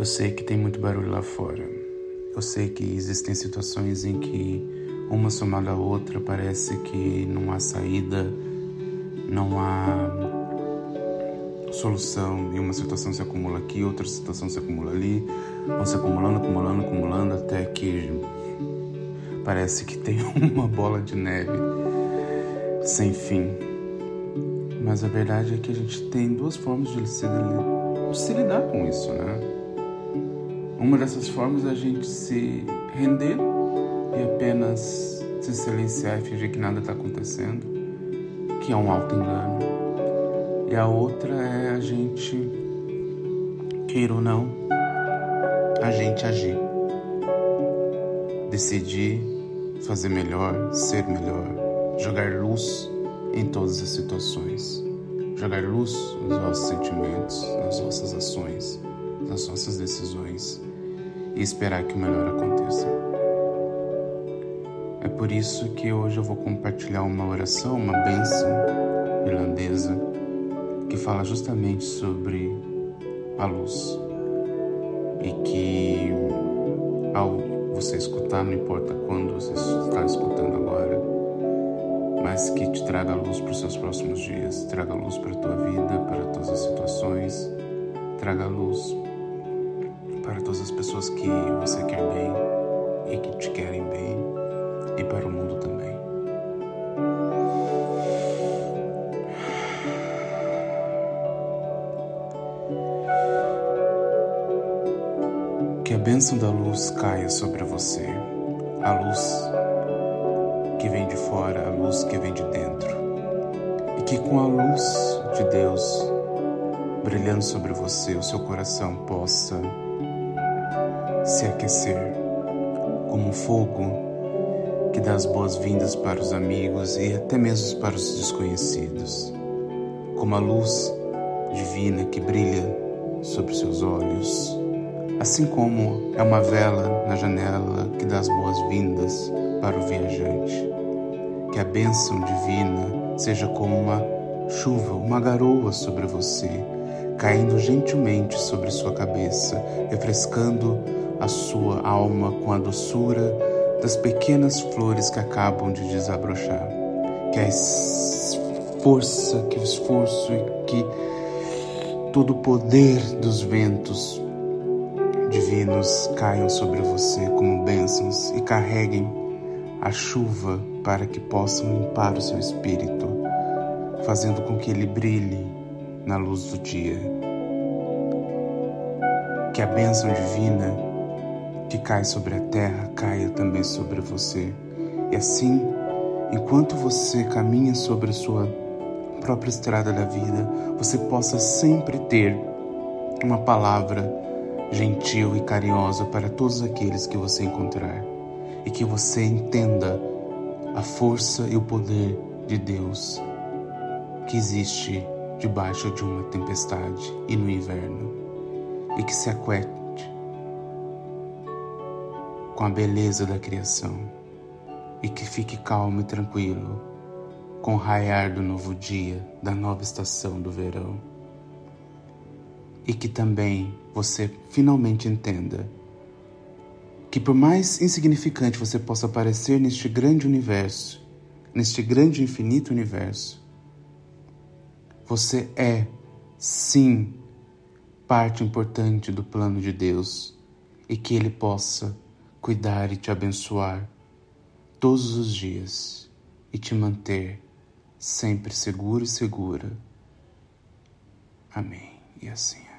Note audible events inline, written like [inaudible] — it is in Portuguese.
Eu sei que tem muito barulho lá fora. Eu sei que existem situações em que uma somada à outra parece que não há saída, não há solução e uma situação se acumula aqui, outra situação se acumula ali, vão se acumulando, acumulando, acumulando até que parece que tem [laughs] uma bola de neve sem fim. Mas a verdade é que a gente tem duas formas de se, de se lidar com isso, né? Uma dessas formas é a gente se render e apenas se silenciar e fingir que nada está acontecendo, que é um alto engano. E a outra é a gente, queira ou não, a gente agir. Decidir fazer melhor, ser melhor, jogar luz em todas as situações. Jogar luz nos nossos sentimentos, nas nossas ações, nas nossas decisões e esperar que o melhor aconteça. É por isso que hoje eu vou compartilhar uma oração, uma bênção irlandesa que fala justamente sobre a luz e que ao você escutar, não importa quando você está escutando agora, mas que te traga luz para os seus próximos dias, traga luz para a tua vida, para todas as situações, traga luz para todas as pessoas que você quer bem e que te querem bem e para o mundo também. Que a bênção da luz caia sobre você, a luz que vem de fora, a luz que vem de dentro, e que com a luz de Deus brilhando sobre você, o seu coração possa se aquecer, como um fogo que dá as boas-vindas para os amigos e até mesmo para os desconhecidos, como a luz divina que brilha sobre seus olhos, assim como é uma vela na janela que dá as boas-vindas para o viajante. Que a bênção divina seja como uma chuva, uma garoa sobre você, caindo gentilmente sobre sua cabeça, refrescando a sua alma com a doçura das pequenas flores que acabam de desabrochar. Que a força, que o esforço e que todo o poder dos ventos divinos caiam sobre você como bênçãos e carreguem a chuva para que possam limpar o seu espírito, fazendo com que ele brilhe na luz do dia. Que a bênção divina que cai sobre a terra caia também sobre você. E assim, enquanto você caminha sobre a sua própria estrada da vida, você possa sempre ter uma palavra gentil e carinhosa para todos aqueles que você encontrar. E que você entenda a força e o poder de Deus que existe debaixo de uma tempestade e no inverno. E que se aquiete com a beleza da criação e que fique calmo e tranquilo com o raiar do novo dia, da nova estação do verão. E que também você finalmente entenda que, por mais insignificante você possa parecer neste grande universo, neste grande infinito universo, você é, sim, parte importante do plano de Deus e que Ele possa cuidar e te abençoar todos os dias e te manter sempre seguro e segura. Amém. E assim.